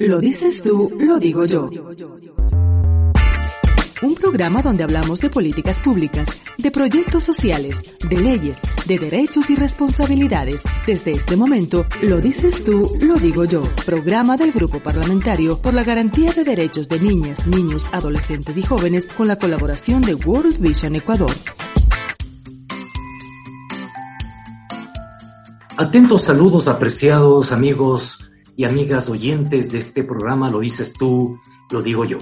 Lo dices tú, lo digo yo. Un programa donde hablamos de políticas públicas, de proyectos sociales, de leyes, de derechos y responsabilidades. Desde este momento, lo dices tú, lo digo yo. Programa del Grupo Parlamentario por la Garantía de Derechos de Niñas, Niños, Adolescentes y Jóvenes con la colaboración de World Vision Ecuador. Atentos saludos apreciados amigos y amigas oyentes de este programa, lo dices tú, lo digo yo.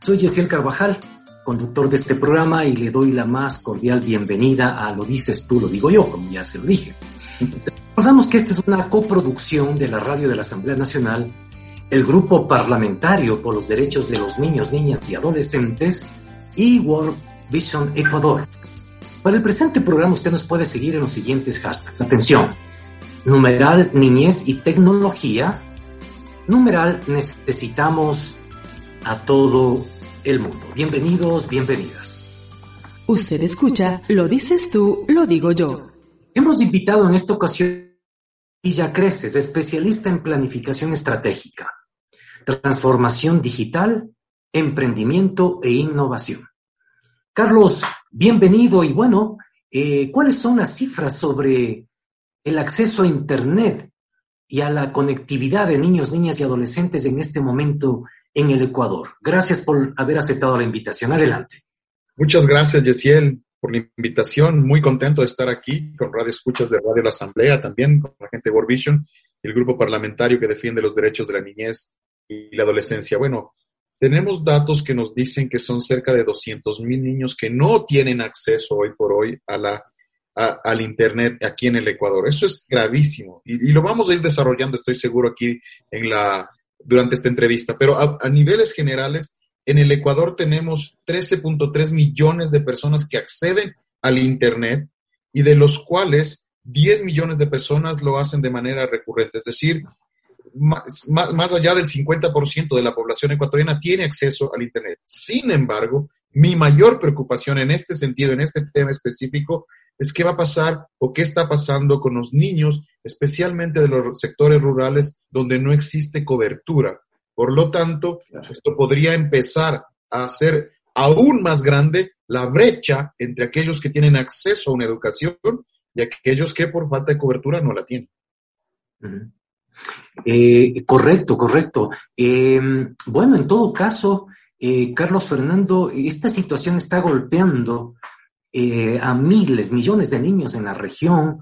Soy Yesiel Carvajal, conductor de este programa y le doy la más cordial bienvenida a Lo dices tú, lo digo yo, como ya se lo dije. Recordamos que esta es una coproducción de la radio de la Asamblea Nacional, el Grupo Parlamentario por los Derechos de los Niños, Niñas y Adolescentes y World Vision Ecuador. Para el presente programa usted nos puede seguir en los siguientes hashtags. Atención, numeral niñez y tecnología, numeral necesitamos a todo el mundo. Bienvenidos, bienvenidas. Usted escucha, lo dices tú, lo digo yo. Hemos invitado en esta ocasión a Villa Creces, especialista en planificación estratégica, transformación digital, emprendimiento e innovación. Carlos, bienvenido y bueno, eh, ¿cuáles son las cifras sobre el acceso a Internet y a la conectividad de niños, niñas y adolescentes en este momento en el Ecuador. Gracias por haber aceptado la invitación. Adelante. Muchas gracias, Yesiel, por la invitación. Muy contento de estar aquí con Radio Escuchas de Radio La Asamblea, también con la gente de World Vision el grupo parlamentario que defiende los derechos de la niñez y la adolescencia. Bueno, tenemos datos que nos dicen que son cerca de 200 mil niños que no tienen acceso hoy por hoy a la, al Internet aquí en el Ecuador. Eso es gravísimo y, y, lo vamos a ir desarrollando, estoy seguro, aquí en la, durante esta entrevista, pero a, niveles generales, en el Ecuador tenemos 13.3 millones de personas que acceden al Internet y de los cuales 10 millones de personas lo hacen de manera recurrente, es decir, más, más, allá del 50% de la población ecuatoriana tiene acceso al Internet. Sin embargo, mi mayor preocupación en este sentido, en este tema específico, es qué va a pasar o qué está pasando con los niños, especialmente de los sectores rurales donde no existe cobertura. Por lo tanto, esto podría empezar a hacer aún más grande la brecha entre aquellos que tienen acceso a una educación y aquellos que por falta de cobertura no la tienen. Eh, correcto, correcto. Em, bueno, en todo caso, eh, Carlos Fernando, esta situación está golpeando eh, a miles, millones de niños en la región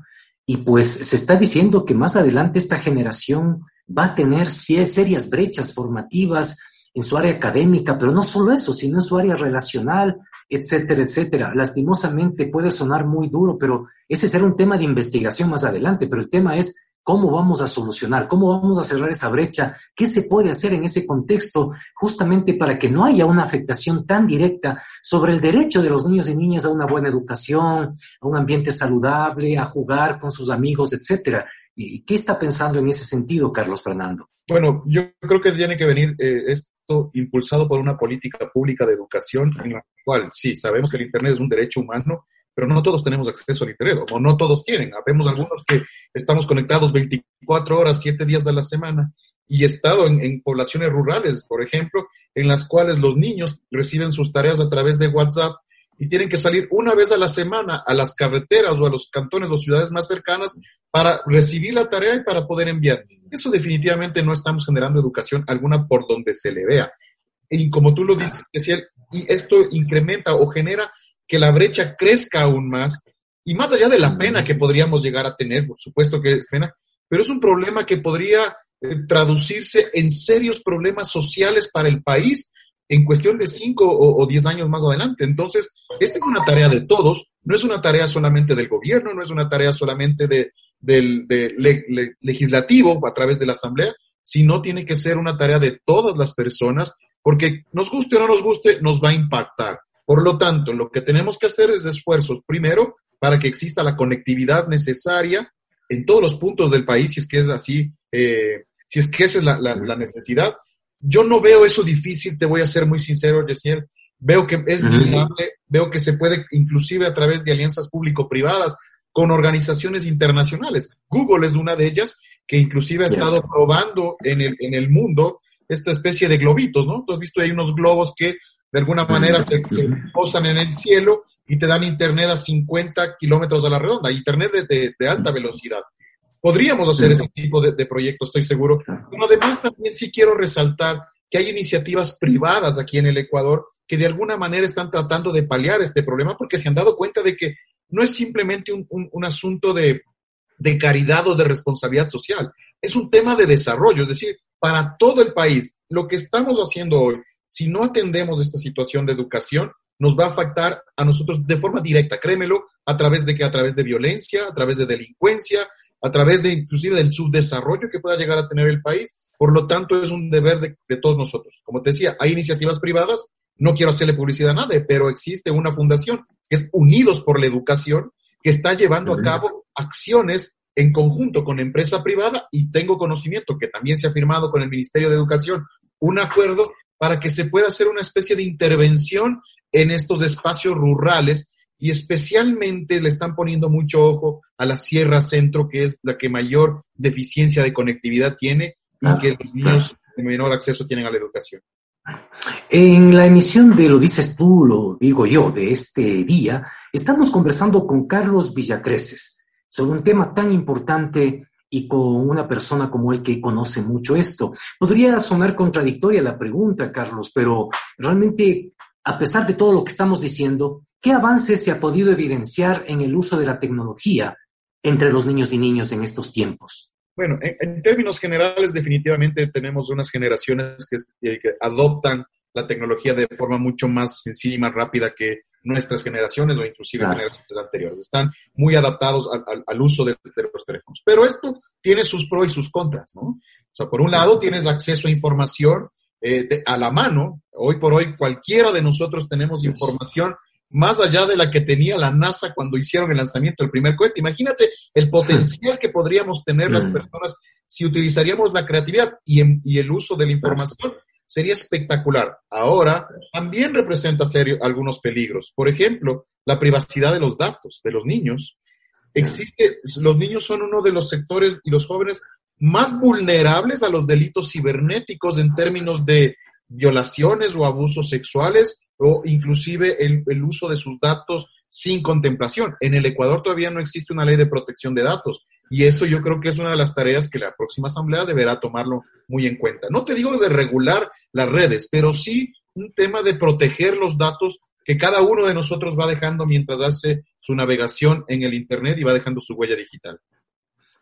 y pues se está diciendo que más adelante esta generación va a tener serias brechas formativas en su área académica, pero no solo eso, sino en su área relacional, etcétera, etcétera. Lastimosamente puede sonar muy duro, pero ese será un tema de investigación más adelante, pero el tema es ¿Cómo vamos a solucionar? ¿Cómo vamos a cerrar esa brecha? ¿Qué se puede hacer en ese contexto justamente para que no haya una afectación tan directa sobre el derecho de los niños y niñas a una buena educación, a un ambiente saludable, a jugar con sus amigos, etcétera? ¿Y qué está pensando en ese sentido, Carlos Fernando? Bueno, yo creo que tiene que venir eh, esto impulsado por una política pública de educación en la cual, sí, sabemos que el Internet es un derecho humano, pero no todos tenemos acceso al Internet, o no todos tienen. Vemos algunos que estamos conectados 24 horas, 7 días de la semana, y he estado en, poblaciones rurales, por ejemplo, en las cuales los niños reciben sus tareas a través de WhatsApp y tienen que salir una vez a la semana a las carreteras o a los cantones o ciudades más cercanas para recibir la tarea y para poder enviar. Eso definitivamente no estamos generando educación alguna por donde se le vea. Y como tú lo dices, y esto incrementa o genera que la brecha crezca aún más y más allá de la pena que podríamos llegar a tener, por supuesto que es pena, pero es un problema que podría eh, traducirse en serios problemas sociales para el país en cuestión de cinco o, diez años más adelante. Entonces, esta es una tarea de todos, no es una tarea solamente del gobierno, no es una tarea solamente de, del legislativo a través de la Asamblea, sino tiene que ser una tarea de todas las personas, porque nos guste o no nos guste, nos va a impactar. Por lo tanto, lo que tenemos que hacer es esfuerzos, primero, para que exista la conectividad necesaria en todos los puntos del país, si es que es así, eh, si es que esa es la, necesidad. Yo no veo eso difícil, te voy a ser muy sincero, Yesiel. Veo que es viable, veo que se puede inclusive a través de alianzas público-privadas con organizaciones internacionales. Google es una de ellas que inclusive ha estado probando en el, en el mundo esta especie de globitos, ¿no? Tú has visto hay unos globos que de alguna manera se, posan en el cielo y te dan internet a 50 kilómetros a la redonda, internet de, de, alta velocidad. Podríamos hacer ese tipo de, de proyectos, estoy seguro. Pero además también sí quiero resaltar que hay iniciativas privadas aquí en el Ecuador que de alguna manera están tratando de paliar este problema porque se han dado cuenta de que no es simplemente un, un, asunto de, de caridad o de responsabilidad social, es un tema de desarrollo, es decir, para todo el país. Lo que estamos haciendo hoy, si no atendemos esta situación de educación, nos va a afectar a nosotros de forma directa, créemelo, a través de que a través de violencia, a través de delincuencia, a través de inclusive del subdesarrollo que pueda llegar a tener el país. Por lo tanto, es un deber de, de todos nosotros. Como te decía, hay iniciativas privadas, no quiero hacerle publicidad a nadie, pero existe una fundación que es Unidos por la Educación, que está llevando a cabo acciones en conjunto con empresa privada y tengo conocimiento que también se ha firmado con el Ministerio de Educación un acuerdo para que se pueda hacer una especie de intervención en estos espacios rurales y especialmente le están poniendo mucho ojo a la Sierra Centro, que es la que mayor deficiencia de conectividad tiene y que los niños de menor acceso tienen a la educación. En la emisión de Lo dices tú, lo digo yo, de este día, estamos conversando con Carlos Villacreces sobre un tema tan importante y con una persona como él que conoce mucho esto. Podría sonar contradictoria la pregunta, Carlos, pero realmente, a pesar de todo lo que estamos diciendo, ¿qué avances se ha podido evidenciar en el uso de la tecnología entre los niños y niños en estos tiempos? Bueno, en, términos generales, definitivamente tenemos unas generaciones que, adoptan la tecnología de forma mucho más sencilla y más rápida que nuestras generaciones o inclusive generaciones anteriores. Están muy adaptados al, uso de, los teléfonos. Pero esto tiene sus pros y sus contras, ¿no? O sea, por un lado tienes acceso a información eh, a la mano. Hoy por hoy cualquiera de nosotros tenemos información más allá de la que tenía la NASA cuando hicieron el lanzamiento del primer cohete. Imagínate el potencial que podríamos tener las personas si utilizaríamos la creatividad y, el uso de la información. Sería espectacular. Ahora también representa serio algunos peligros. Por ejemplo, la privacidad de los datos de los niños. Existe, los niños son uno de los sectores y los jóvenes más vulnerables a los delitos cibernéticos en términos de violaciones o abusos sexuales o inclusive el, uso de sus datos sin contemplación. En el Ecuador todavía no existe una ley de protección de datos y eso yo creo que es una de las tareas que la próxima asamblea deberá tomarlo muy en cuenta. No te digo de regular las redes, pero sí un tema de proteger los datos que cada uno de nosotros va dejando mientras hace su navegación en el Internet y va dejando su huella digital.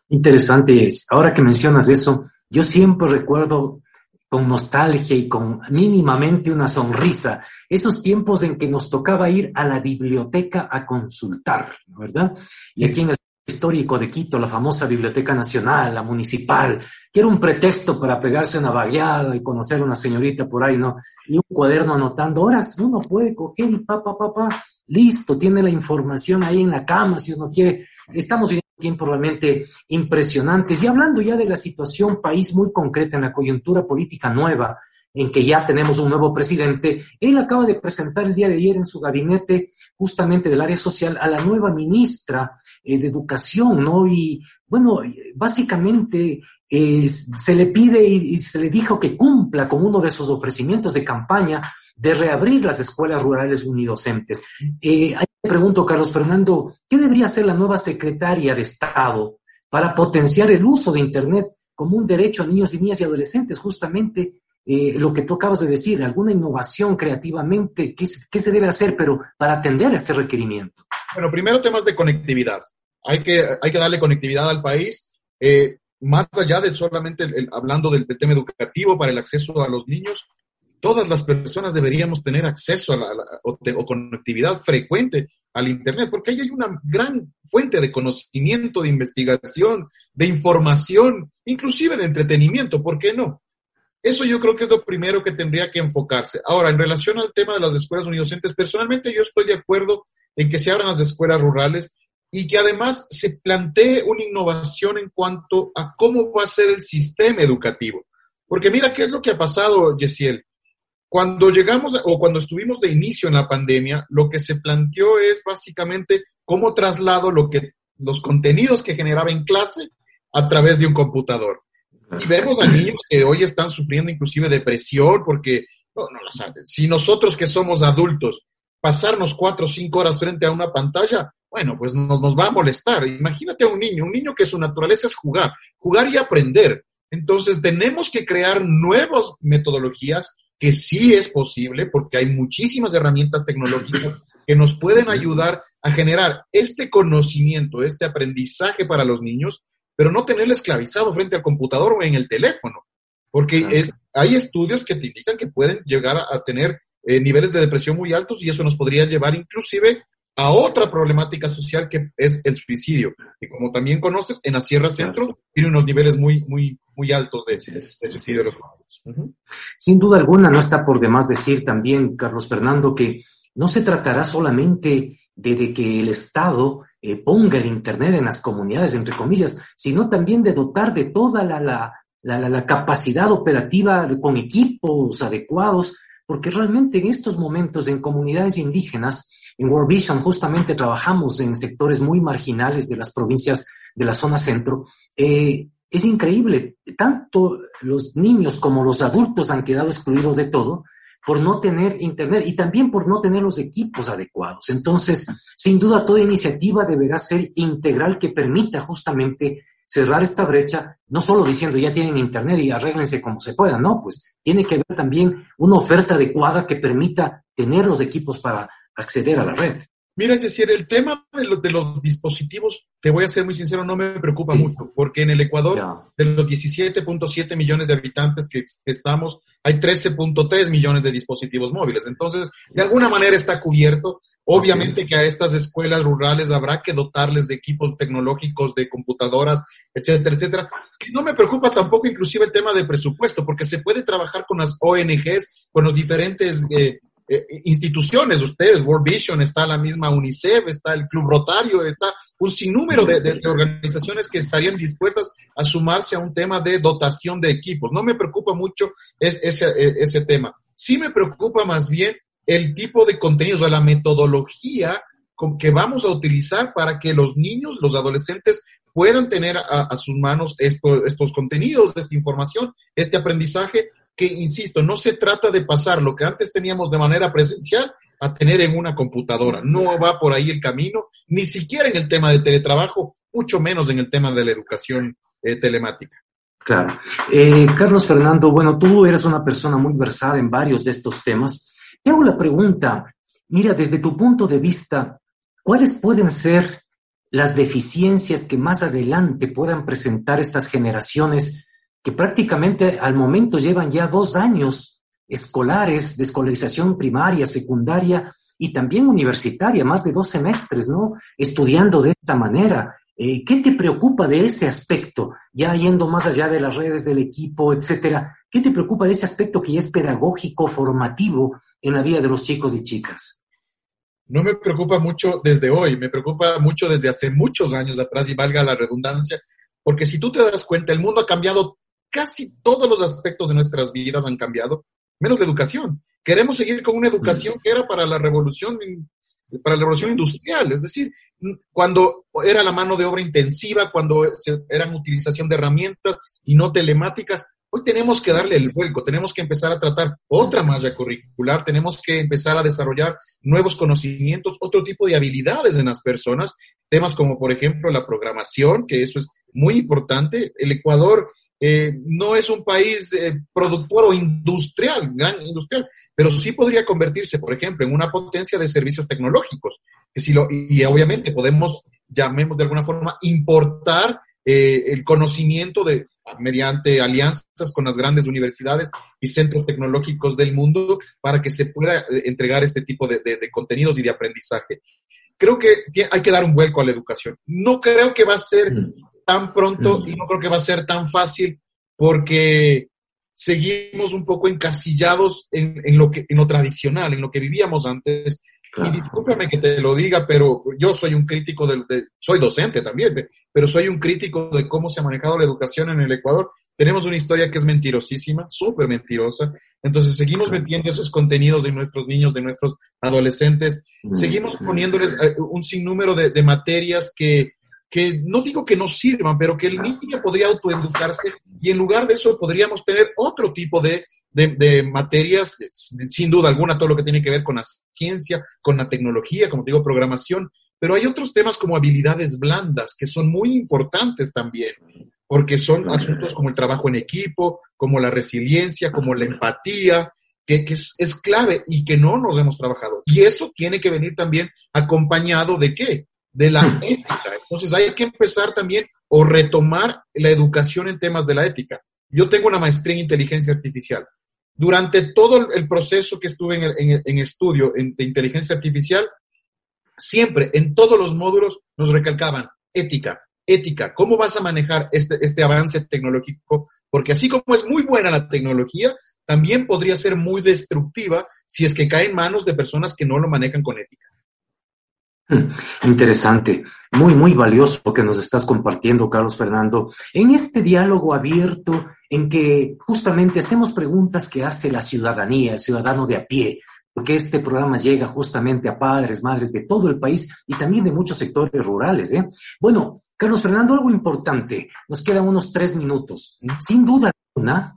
Interesante. Ahora que mencionas eso, yo siempre recuerdo con nostalgia y con mínimamente una sonrisa, esos tiempos en que nos tocaba ir a la biblioteca a consultar, ¿verdad? Y aquí en el histórico de Quito, la famosa Biblioteca Nacional, la municipal, que era un pretexto para pegarse una vagueada y conocer a una señorita por ahí, ¿no? Y un cuaderno anotando horas, uno puede coger y pa, pa, pa, pa, listo, tiene la información ahí en la cama si uno quiere. Estamos viviendo tiempos realmente impresionantes. Y hablando ya de la situación país muy concreta en la coyuntura política nueva, en que ya tenemos un nuevo presidente, él acaba de presentar el día de ayer en su gabinete justamente del área social a la nueva ministra eh, de Educación, ¿no? Y bueno, básicamente eh, se le pide y, se le dijo que cumpla con uno de sus ofrecimientos de campaña de reabrir las escuelas rurales unidocentes. Eh, ahí me pregunto, Carlos Fernando, ¿qué debería hacer la nueva secretaria de Estado para potenciar el uso de Internet como un derecho a niños y niñas y adolescentes? Justamente eh, lo que tú acabas de decir, alguna innovación creativamente, ¿qué, ¿qué, se debe hacer, pero para atender este requerimiento? Bueno, primero temas de conectividad. Hay que, hay que darle conectividad al país. Eh, más allá de solamente hablando del, tema educativo para el acceso a los niños, todas las personas deberíamos tener acceso a la, o, conectividad frecuente al Internet, porque ahí hay una gran fuente de conocimiento, de investigación, de información, inclusive de entretenimiento, ¿por qué no? Eso yo creo que es lo primero que tendría que enfocarse. Ahora, en relación al tema de las escuelas unidocentes, personalmente yo estoy de acuerdo en que se abran las escuelas rurales y que además se plantee una innovación en cuanto a cómo va a ser el sistema educativo. Porque mira qué es lo que ha pasado, Yesiel. Cuando llegamos o cuando estuvimos de inicio en la pandemia, lo que se planteó es básicamente cómo traslado lo que, los contenidos que generaba en clase a través de un computador. Y vemos a niños que hoy están sufriendo inclusive depresión porque, no, no lo saben. Si nosotros que somos adultos, pasarnos cuatro o cinco horas frente a una pantalla, bueno, pues nos, nos va a molestar. Imagínate a un niño, un niño que su naturaleza es jugar, jugar y aprender. Entonces tenemos que crear nuevas metodologías que sí es posible porque hay muchísimas herramientas tecnológicas que nos pueden ayudar a generar este conocimiento, este aprendizaje para los niños, pero no tenerle esclavizado frente al computador o en el teléfono, porque hay estudios que te indican que pueden llegar a, tener eh, niveles de depresión muy altos y eso nos podría llevar inclusive a otra problemática social que es el suicidio. Y como también conoces, en la Sierra Centro tiene unos niveles muy, muy, muy altos de, suicidio. Sin duda alguna, no está por demás decir también, Carlos Fernando, que no se tratará solamente de, que el Estado eh, ponga el Internet en las comunidades, entre comillas, sino también de dotar de toda la, la, la, capacidad operativa con equipos adecuados, porque realmente en estos momentos en comunidades indígenas, en World Vision justamente trabajamos en sectores muy marginales de las provincias de la zona centro. Eh, es increíble, tanto los niños como los adultos han quedado excluidos de todo por no tener internet y también por no tener los equipos adecuados. Entonces, sin duda, toda iniciativa deberá ser integral que permita justamente cerrar esta brecha, no solo diciendo ya tienen internet y arréglense como se pueda, no, pues tiene que haber también una oferta adecuada que permita tener los equipos para acceder a la red. Mira, es decir, el tema de, de, los dispositivos, te voy a ser muy sincero, no me preocupa mucho, porque en el Ecuador, de los 17.7 millones de habitantes que, estamos, hay 13.3 millones de dispositivos móviles. Entonces, de alguna manera está cubierto. Obviamente que a estas escuelas rurales habrá que dotarles de equipos tecnológicos, de computadoras, etcétera, etcétera. Que no me preocupa tampoco inclusive el tema de presupuesto, porque se puede trabajar con las ONGs, con los diferentes... Eh, eh, instituciones, ustedes, World Vision, está la misma UNICEF, está el Club Rotario, está un sinnúmero de, organizaciones que estarían dispuestas a sumarse a un tema de dotación de equipos. No me preocupa mucho es, ese, e, ese tema. Sí me preocupa más bien el tipo de contenidos, o la metodología que vamos a utilizar para que los niños, los adolescentes puedan tener a, sus manos estos contenidos, esta información, este aprendizaje que, insisto, no se trata de pasar lo que antes teníamos de manera presencial a tener en una computadora. No va por ahí el camino, ni siquiera en el tema de teletrabajo, mucho menos en el tema de la educación eh, telemática. Claro. Eh, Carlos Fernando, bueno, tú eres una persona muy versada en varios de estos temas. Te hago la pregunta, mira, desde tu punto de vista, ¿cuáles pueden ser las deficiencias que más adelante puedan presentar estas generaciones que prácticamente al momento llevan ya dos años escolares de escolarización primaria, secundaria y también universitaria, más de dos semestres, ¿no? Estudiando de esta manera. Eh, ¿Qué te preocupa de ese aspecto? Ya yendo más allá de las redes del equipo, etcétera. ¿Qué te preocupa de ese aspecto que ya es pedagógico, formativo en la vida de los chicos y chicas? No me preocupa mucho desde hoy, me preocupa mucho desde hace muchos años atrás y valga la redundancia, porque si tú te das cuenta, el mundo ha cambiado casi todos los aspectos de nuestras vidas han cambiado, menos la educación. Queremos seguir con una educación que era para la revolución, para la revolución industrial, es decir, cuando era la mano de obra intensiva, cuando eran utilización de herramientas y no telemáticas, hoy tenemos que darle el vuelco, tenemos que empezar a tratar otra malla curricular, tenemos que empezar a desarrollar nuevos conocimientos, otro tipo de habilidades en las personas, temas como por ejemplo la programación, que eso es muy importante. El Ecuador eh, no es un país eh, productor o industrial, gran industrial, pero sí podría convertirse, por ejemplo, en una potencia de servicios tecnológicos. Que si lo, y, obviamente podemos, llamemos de alguna forma, importar eh, el conocimiento de mediante alianzas con las grandes universidades y centros tecnológicos del mundo para que se pueda entregar este tipo de, contenidos y de aprendizaje. Creo que hay que dar un vuelco a la educación. No creo que va a ser mm. Tan pronto y no creo que va a ser tan fácil porque seguimos un poco encasillados en, lo que, en lo tradicional, en lo que vivíamos antes y discúlpame que te lo diga, pero yo soy un crítico del, de, soy docente también, pero soy un crítico de cómo se ha manejado la educación en el Ecuador. Tenemos una historia que es mentirosísima, súper mentirosa. Entonces seguimos metiendo esos contenidos de nuestros niños, de nuestros adolescentes. Seguimos poniéndoles eh, un sinnúmero de, de materias que, que no digo que no sirvan, pero que el niño podría autoeducarse y en lugar de eso podríamos tener otro tipo de de, materias, sin duda alguna, todo lo que tiene que ver con la ciencia, con la tecnología, como digo, programación, pero hay otros temas como habilidades blandas que son muy importantes también, porque son asuntos como el trabajo en equipo, como la resiliencia, como la empatía, que, es, es, clave y que no nos hemos trabajado. Y eso tiene que venir también acompañado de qué? De la ética. Entonces hay que empezar también o retomar la educación en temas de la ética. Yo tengo una maestría en inteligencia artificial. Durante todo el proceso que estuve en, estudio de inteligencia artificial, siempre en todos los módulos nos recalcaban ética, ética, cómo vas a manejar este, este avance tecnológico, porque así como es muy buena la tecnología, también podría ser muy destructiva si es que cae en manos de personas que no lo manejan con ética. Interesante, muy, muy valioso lo que nos estás compartiendo, Carlos Fernando, en este diálogo abierto en que justamente hacemos preguntas que hace la ciudadanía, el ciudadano de a pie, porque este programa llega justamente a padres, madres de todo el país y también de muchos sectores rurales. ¿eh? Bueno, Carlos Fernando, algo importante, nos quedan unos tres minutos. Sin duda alguna,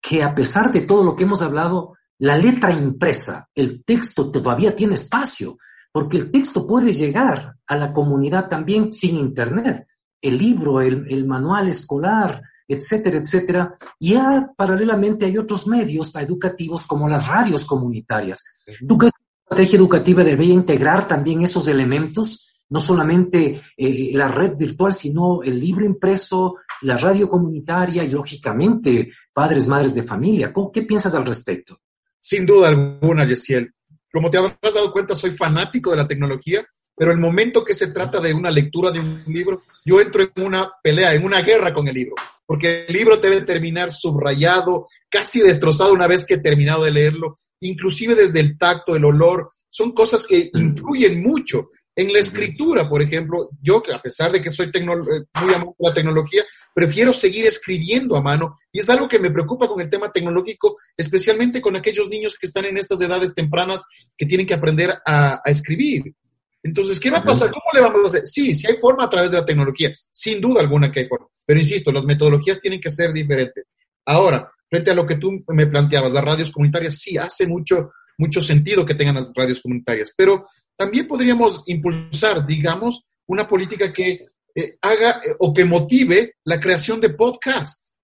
que a pesar de todo lo que hemos hablado, la letra impresa, el texto todavía tiene espacio porque el texto puede llegar a la comunidad también sin Internet. El libro, el, manual escolar, etcétera, etcétera. Y ya paralelamente hay otros medios educativos como las radios comunitarias. ¿Tú crees que la estrategia educativa debería integrar también esos elementos? No solamente eh, la red virtual, sino el libro impreso, la radio comunitaria y, lógicamente, padres, madres de familia. ¿Qué piensas al respecto? Sin duda alguna, Yesiel. Como te habrás dado cuenta, soy fanático de la tecnología, pero el momento que se trata de una lectura de un libro, yo entro en una pelea, en una guerra con el libro, porque el libro debe terminar subrayado, casi destrozado una vez que he terminado de leerlo, inclusive desde el tacto, el olor, son cosas que influyen mucho. En la escritura, por ejemplo, yo, a pesar de que soy eh, muy amante de la tecnología, prefiero seguir escribiendo a mano y es algo que me preocupa con el tema tecnológico, especialmente con aquellos niños que están en estas edades tempranas que tienen que aprender a, escribir. Entonces, ¿qué va a pasar? ¿Cómo le vamos a hacer? Sí, sí hay forma a través de la tecnología, sin duda alguna que hay forma, pero insisto, las metodologías tienen que ser diferentes. Ahora, frente a lo que tú me planteabas, las radios comunitarias, sí, hace mucho, mucho sentido que tengan las radios comunitarias, pero también podríamos impulsar, digamos, una política que eh, haga eh, o que motive la creación de podcasts.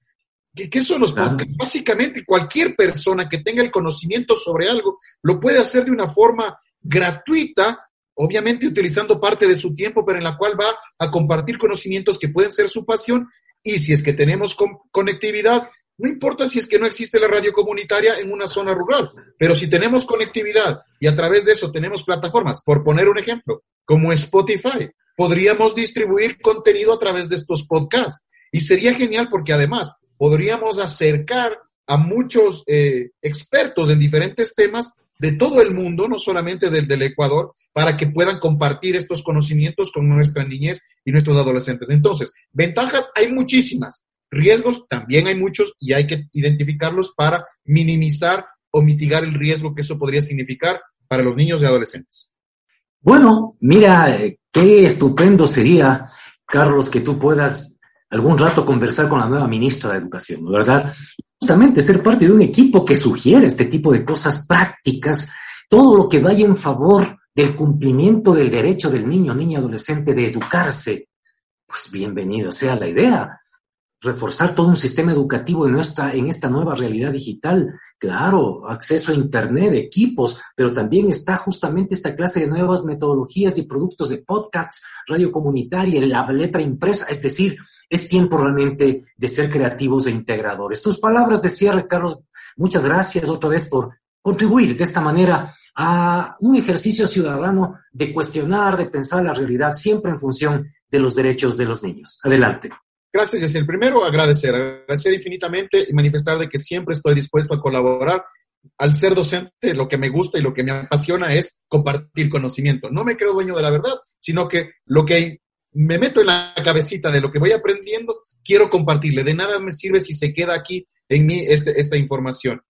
¿Qué, ¿Qué, son los podcasts? Básicamente, cualquier persona que tenga el conocimiento sobre algo lo puede hacer de una forma gratuita, obviamente utilizando parte de su tiempo, pero en la cual va a compartir conocimientos que pueden ser su pasión. Y si es que tenemos conectividad, no importa si es que no existe la radio comunitaria en una zona rural, pero si tenemos conectividad y a través de eso tenemos plataformas, por poner un ejemplo, como Spotify, podríamos distribuir contenido a través de estos podcasts. Y sería genial porque además podríamos acercar a muchos eh, expertos en diferentes temas de todo el mundo, no solamente del, del Ecuador, para que puedan compartir estos conocimientos con nuestra niñez y nuestros adolescentes. Entonces, ventajas hay muchísimas, Riesgos también hay muchos y hay que identificarlos para minimizar o mitigar el riesgo que eso podría significar para los niños y adolescentes. Bueno, mira, qué estupendo sería, Carlos, que tú puedas algún rato conversar con la nueva ministra de Educación, ¿verdad? Justamente ser parte de un equipo que sugiere este tipo de cosas prácticas, todo lo que vaya en favor del cumplimiento del derecho del niño, niña, adolescente de educarse. Pues bienvenido sea la idea. Reforzar todo un sistema educativo en, nuestra, en esta nueva realidad digital. Claro, acceso a Internet, equipos, pero también está justamente esta clase de nuevas metodologías y productos de podcasts, radio comunitaria, la letra impresa. Es decir, es tiempo realmente de ser creativos e integradores. Tus palabras de cierre, Carlos, muchas gracias otra vez por contribuir de esta manera a un ejercicio ciudadano de cuestionar, de pensar la realidad siempre en función de los derechos de los niños. Adelante. Gracias, el primero, agradecer, agradecer infinitamente y manifestar de que siempre estoy dispuesto a colaborar. Al ser docente, lo que me gusta y lo que me apasiona es compartir conocimiento. No me creo dueño de la verdad, sino que lo que me meto en la cabecita de lo que voy aprendiendo, quiero compartirle. De nada me sirve si se queda aquí en mí este, esta información.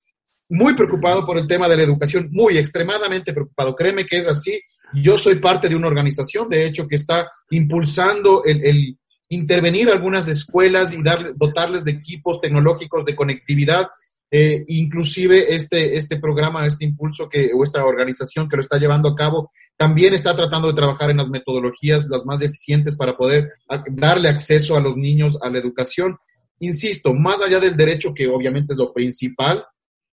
Muy preocupado por el tema de la educación, muy extremadamente preocupado. Créeme que es así. Yo soy parte de una organización, de hecho, que está impulsando el intervenir algunas escuelas y dar, dotarles de equipos tecnológicos de conectividad. Eh, inclusive este, este programa, este impulso que, o esta organización que lo está llevando a cabo, también está tratando de trabajar en las metodologías las más eficientes para poder darle acceso a los niños a la educación. Insisto, más allá del derecho, que obviamente es lo principal,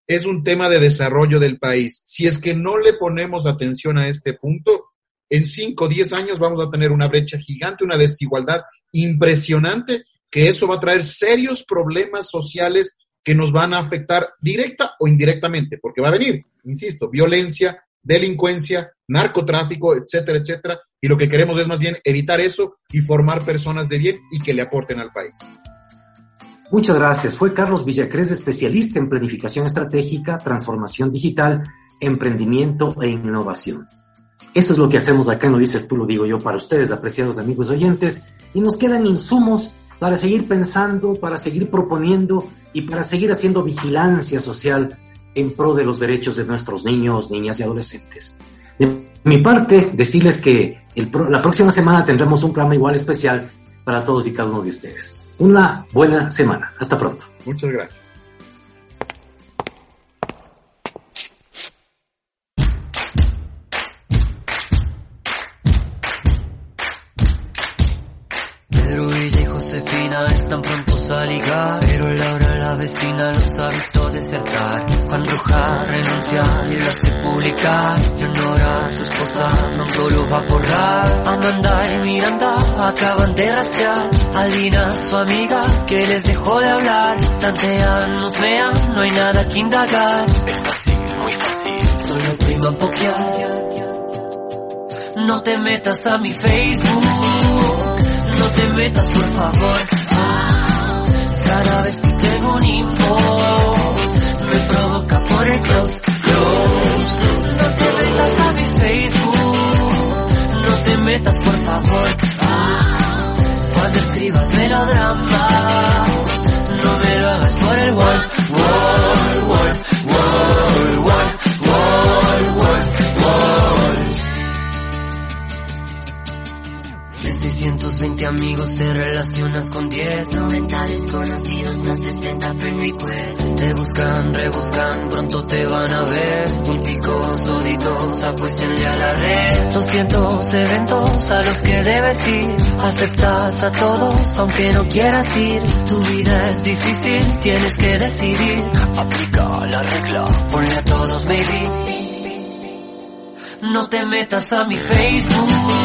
es un tema de desarrollo del país. Si es que no le ponemos atención a este punto, en 5 o 10 años vamos a tener una brecha gigante, una desigualdad impresionante, que eso va a traer serios problemas sociales que nos van a afectar directa o indirectamente, porque va a venir, insisto, violencia, delincuencia, narcotráfico, etcétera, etcétera, y lo que queremos es más bien evitar eso y formar personas de bien y que le aporten al país. Muchas gracias. Fue Carlos Villacrés, especialista en planificación estratégica, transformación digital, emprendimiento e innovación. Eso es lo que hacemos acá, no dices tú, lo digo yo para ustedes, apreciados amigos oyentes, y nos quedan insumos para seguir pensando, para seguir proponiendo y para seguir haciendo vigilancia social en pro de los derechos de nuestros niños, niñas y adolescentes. De mi parte, decirles que la próxima semana tendremos un programa igual especial para todos y cada uno de ustedes. Una buena semana. Hasta pronto. Muchas gracias. Pero Laura la vecina los ha visto desertar. Juan Roja renuncia y lo hace publicar. Leonora, su esposa, pronto lo va a borrar. Amanda y Miranda acaban de rastrear. Alina, su amiga, que les dejó de hablar. Tantean, nos vean, no hay nada que indagar. Es fácil, muy fácil, solo primo a pokear. No te metas a mi Facebook escribas 620 amigos te relacionas con 10 90 desconocidos más 60 friend requests Te buscan, rebuscan, pronto te van a ver. Punticos, doditos, apuéstenle a la red. 200 eventos a los que debes ir. Aceptas a todos aunque no quieras ir. Tu vida es difícil, tienes que decidir. Aplica la regla, ponle a todos baby. No te metas a mi Facebook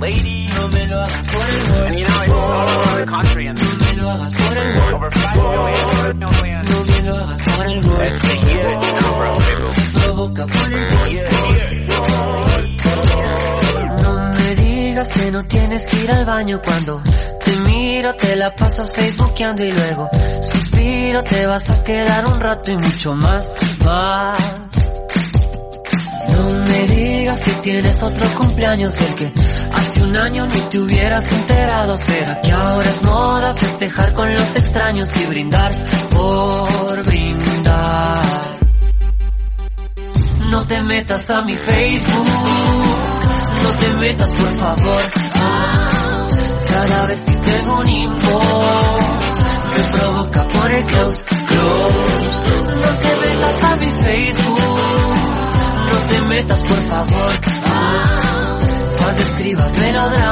Lady, no me lo hagas por el gol. And you know, it's all over the country. And no me lo hagas por el gol. Over 5 million. No me lo hagas por el gol. That's a huge number, Provoca por el gol. No me digas que no tienes que ir al baño cuando te miro, te la pasas facebookeando y luego suspiro, te vas a quedar un rato y mucho más, más No me digas que tienes otro cumpleaños el que hace un año ni te hubieras enterado. ¿Será que ahora es moda festejar con los extraños y brindar por brindar? No te metas a mi Facebook, no te metas por favor. Cada vez que tengo un inbox me provoca por el close, close. No te metas a mi cuando escribas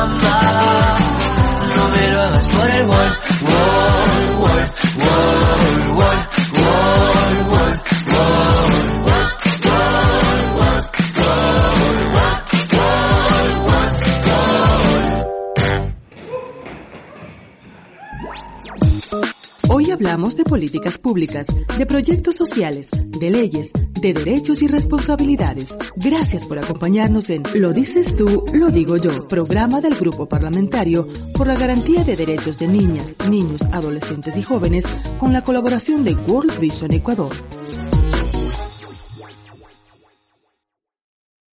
políticas públicas, de proyectos sociales, de leyes, de derechos y responsabilidades. Gracias por acompañarnos en Lo dices tú, lo digo yo, programa del Grupo Parlamentario por la Garantía de Derechos de Niñas, Niños, Adolescentes y Jóvenes con la colaboración de World Vision Ecuador.